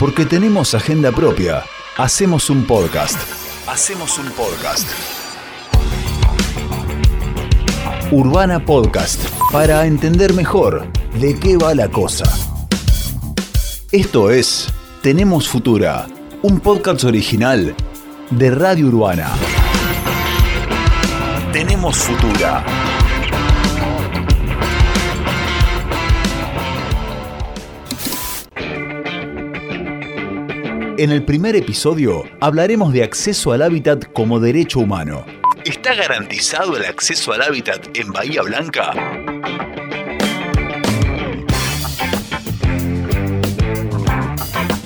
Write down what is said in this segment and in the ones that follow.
Porque tenemos agenda propia. Hacemos un podcast. Hacemos un podcast. Urbana Podcast. Para entender mejor de qué va la cosa. Esto es Tenemos Futura. Un podcast original de Radio Urbana. Tenemos Futura. En el primer episodio hablaremos de acceso al hábitat como derecho humano. ¿Está garantizado el acceso al hábitat en Bahía Blanca?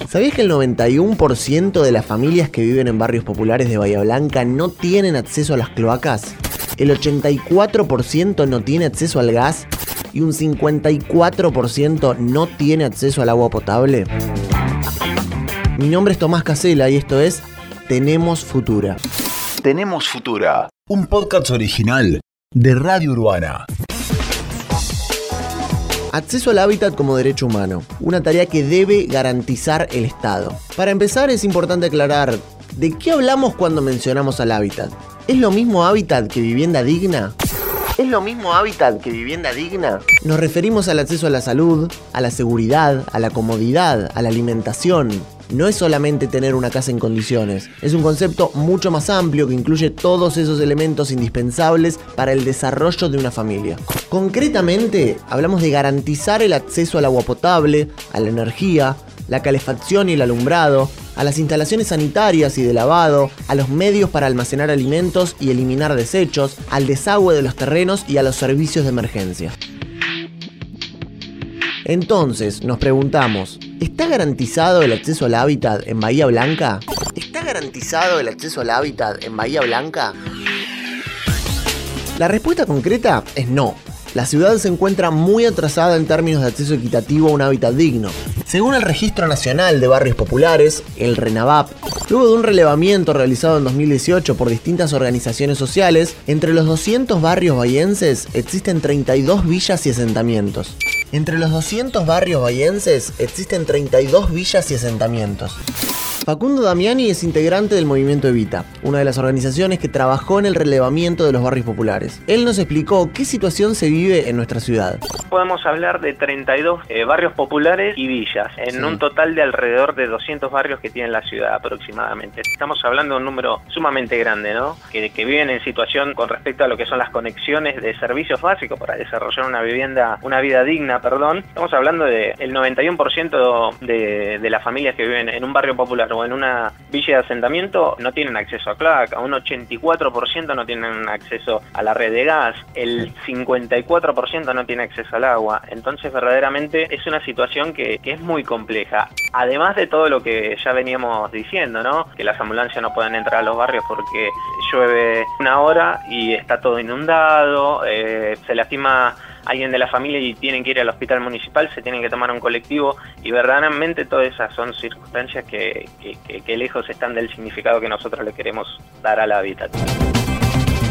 ¿Sabías que el 91% de las familias que viven en barrios populares de Bahía Blanca no tienen acceso a las cloacas? El 84% no tiene acceso al gas y un 54% no tiene acceso al agua potable. Mi nombre es Tomás Casela y esto es Tenemos Futura. Tenemos Futura, un podcast original de Radio Urbana. Acceso al hábitat como derecho humano, una tarea que debe garantizar el Estado. Para empezar es importante aclarar, ¿de qué hablamos cuando mencionamos al hábitat? ¿Es lo mismo hábitat que vivienda digna? ¿Es lo mismo hábitat que vivienda digna? Nos referimos al acceso a la salud, a la seguridad, a la comodidad, a la alimentación. No es solamente tener una casa en condiciones, es un concepto mucho más amplio que incluye todos esos elementos indispensables para el desarrollo de una familia. Concretamente, hablamos de garantizar el acceso al agua potable, a la energía, la calefacción y el alumbrado, a las instalaciones sanitarias y de lavado, a los medios para almacenar alimentos y eliminar desechos, al desagüe de los terrenos y a los servicios de emergencia. Entonces, nos preguntamos, ¿está garantizado el acceso al hábitat en Bahía Blanca? ¿Está garantizado el acceso al hábitat en Bahía Blanca? La respuesta concreta es no. La ciudad se encuentra muy atrasada en términos de acceso equitativo a un hábitat digno. Según el Registro Nacional de Barrios Populares, el RENAVAP, luego de un relevamiento realizado en 2018 por distintas organizaciones sociales, entre los 200 barrios bahienses existen 32 villas y asentamientos. Entre los 200 barrios bahienses existen 32 villas y asentamientos. Facundo Damiani es integrante del movimiento Evita, una de las organizaciones que trabajó en el relevamiento de los barrios populares. Él nos explicó qué situación se vive en nuestra ciudad. Podemos hablar de 32 eh, barrios populares y villas, en un total de alrededor de 200 barrios que tiene la ciudad aproximadamente. Estamos hablando de un número sumamente grande, ¿no? Que, viven en situación con respecto a lo que son las conexiones de servicios básicos para desarrollar una vivienda, una vida digna, perdón. Estamos hablando del de 91% de, de las familias que viven en un barrio popular o en una villa de asentamiento no tienen acceso a cloaca, un 84% no tienen acceso a la red de gas, el 54% no tiene acceso al agua. Entonces verdaderamente es una situación que, es muy compleja. Además de todo lo que ya veníamos diciendo, ¿no? Que las ambulancias no pueden entrar a los barrios porque llueve una hora y está todo inundado, eh, se lastima alguien de la familia y tienen que ir al hospital municipal, se tienen que tomar un colectivo y verdaderamente todas esas son circunstancias que, que lejos están del significado que nosotros le queremos dar al hábitat.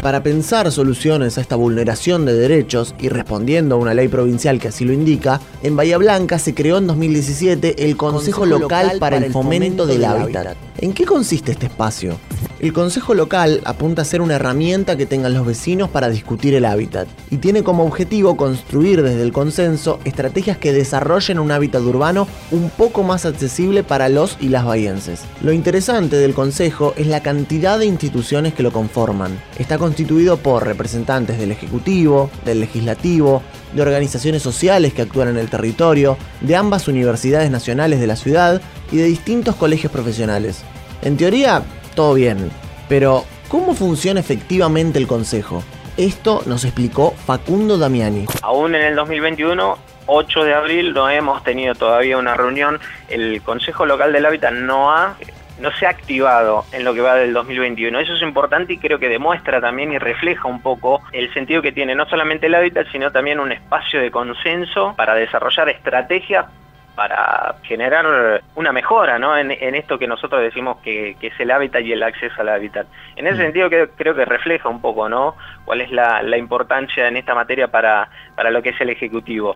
Para pensar soluciones a esta vulneración de derechos y respondiendo a una ley provincial que así lo indica, en Bahía Blanca se creó en 2017 el Consejo, Local, para el Fomento del Hábitat. ¿En qué consiste este espacio? El Consejo Local apunta a ser una herramienta que tengan los vecinos para discutir el hábitat y tiene como objetivo construir desde el consenso estrategias que desarrollen un hábitat urbano un poco más accesible para los y las bahienses. Lo interesante del Consejo es la cantidad de instituciones que lo conforman. Está constituido por representantes del Ejecutivo, del Legislativo, de organizaciones sociales que actúan en el territorio, de ambas universidades nacionales de la ciudad y de distintos colegios profesionales. En teoría, todo bien, pero ¿cómo funciona efectivamente el Consejo? Esto nos explicó Facundo Damiani. Aún en el 2021 8 de abril no hemos tenido todavía una reunión. El Consejo Local del Hábitat no ha no se ha activado en lo que va del 2021. Eso es importante y creo que demuestra también y refleja un poco el sentido que tiene no solamente el hábitat, sino también un espacio de consenso para desarrollar estrategias para generar una mejora ¿no? en, esto que nosotros decimos que, es el hábitat y el acceso al hábitat. En ese mm. sentido creo, que refleja un poco ¿no? cuál es la, importancia en esta materia para, para lo que es el Ejecutivo.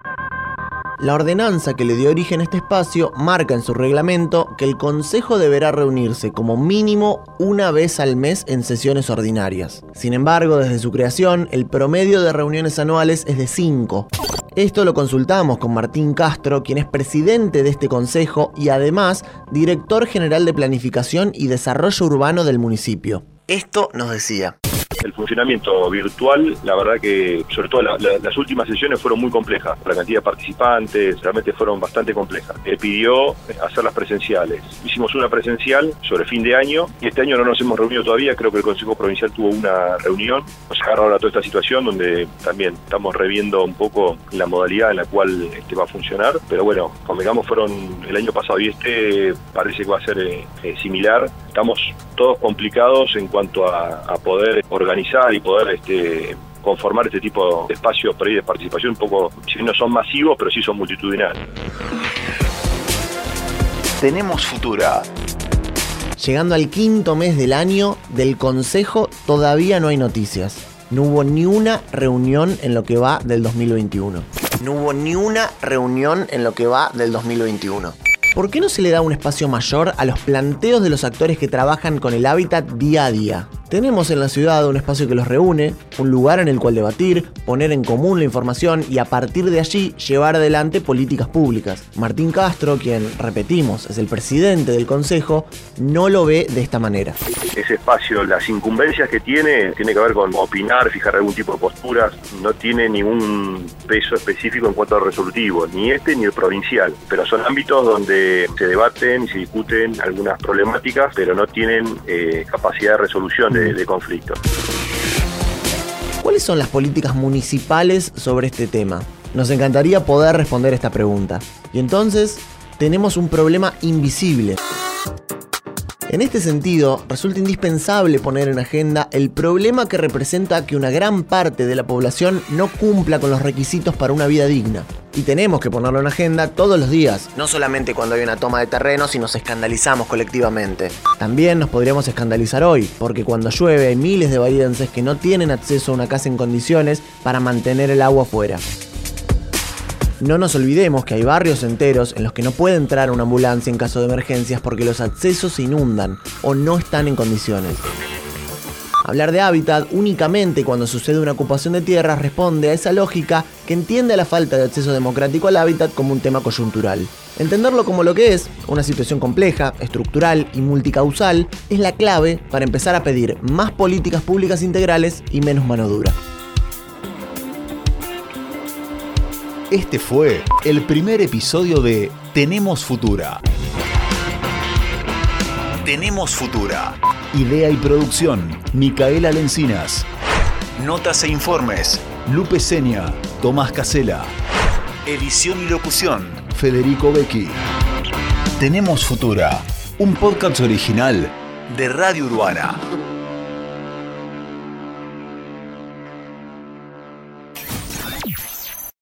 La ordenanza que le dio origen a este espacio marca en su reglamento que el Consejo deberá reunirse como mínimo una vez al mes en sesiones ordinarias. Sin embargo, desde su creación, el promedio de reuniones anuales es de 5. Esto lo consultamos con Martín Castro, quien es presidente de este consejo y además director general de Planificación y Desarrollo Urbano del municipio. Esto nos decía el funcionamiento virtual, la verdad que sobre todo las últimas sesiones fueron muy complejas. La cantidad de participantes realmente fueron bastante complejas. Él pidió hacerlas presenciales. Hicimos una presencial sobre fin de año y este año no nos hemos reunido todavía. Creo que el Consejo Provincial tuvo una reunión. Nos agarra ahora toda esta situación donde también estamos reviendo un poco la modalidad en la cual este va a funcionar. Pero bueno, convengamos, fueron el año pasado y este parece que va a ser eh, eh, similar. Estamos todos complicados en cuanto a, a poder organizar y poder este, conformar este tipo de espacios de participación un poco, si no son masivos, pero sí son multitudinarios. Tenemos Futura. Llegando al quinto mes del año, del Consejo todavía no hay noticias. No hubo ni una reunión en lo que va del 2021. No hubo ni una reunión en lo que va del 2021. ¿Por qué no se le da un espacio mayor a los planteos de los actores que trabajan con el hábitat día a día? Tenemos en la ciudad un espacio que los reúne, un lugar en el cual debatir, poner en común la información y a partir de allí llevar adelante políticas públicas. Martín Castro, quien, repetimos, es el presidente del Consejo, no lo ve de esta manera. Ese espacio, las incumbencias que tiene, tiene que ver con opinar, fijar algún tipo de posturas, no tiene ningún peso específico en cuanto al resolutivo, ni este ni el provincial, pero son ámbitos donde se debaten y se discuten algunas problemáticas, pero no tienen eh, capacidad de resolución de, conflictos. ¿Cuáles son las políticas municipales sobre este tema? Nos encantaría poder responder esta pregunta. Y entonces tenemos un problema invisible. En este sentido, resulta indispensable poner en agenda el problema que representa que una gran parte de la población no cumpla con los requisitos para una vida digna. Y tenemos que ponerlo en agenda todos los días, no solamente cuando hay una toma de terreno, si nos escandalizamos colectivamente. También nos podríamos escandalizar hoy, porque cuando llueve hay miles de bahienses que no tienen acceso a una casa en condiciones para mantener el agua afuera. No nos olvidemos que hay barrios enteros en los que no puede entrar una ambulancia en caso de emergencias porque los accesos se inundan o no están en condiciones. Hablar de hábitat únicamente cuando sucede una ocupación de tierras responde a esa lógica que entiende la falta de acceso democrático al hábitat como un tema coyuntural. Entenderlo como lo que es, una situación compleja, estructural y multicausal, es la clave para empezar a pedir más políticas públicas integrales y menos mano dura. Este fue el primer episodio de Tenemos Futura. Tenemos Futura. Idea y producción, Micaela Lencinas. Notas e informes, Lupe Seña, Tomás Casela. Edición y locución, Federico Becchi. Tenemos Futura, un podcast original de Radio Urbana.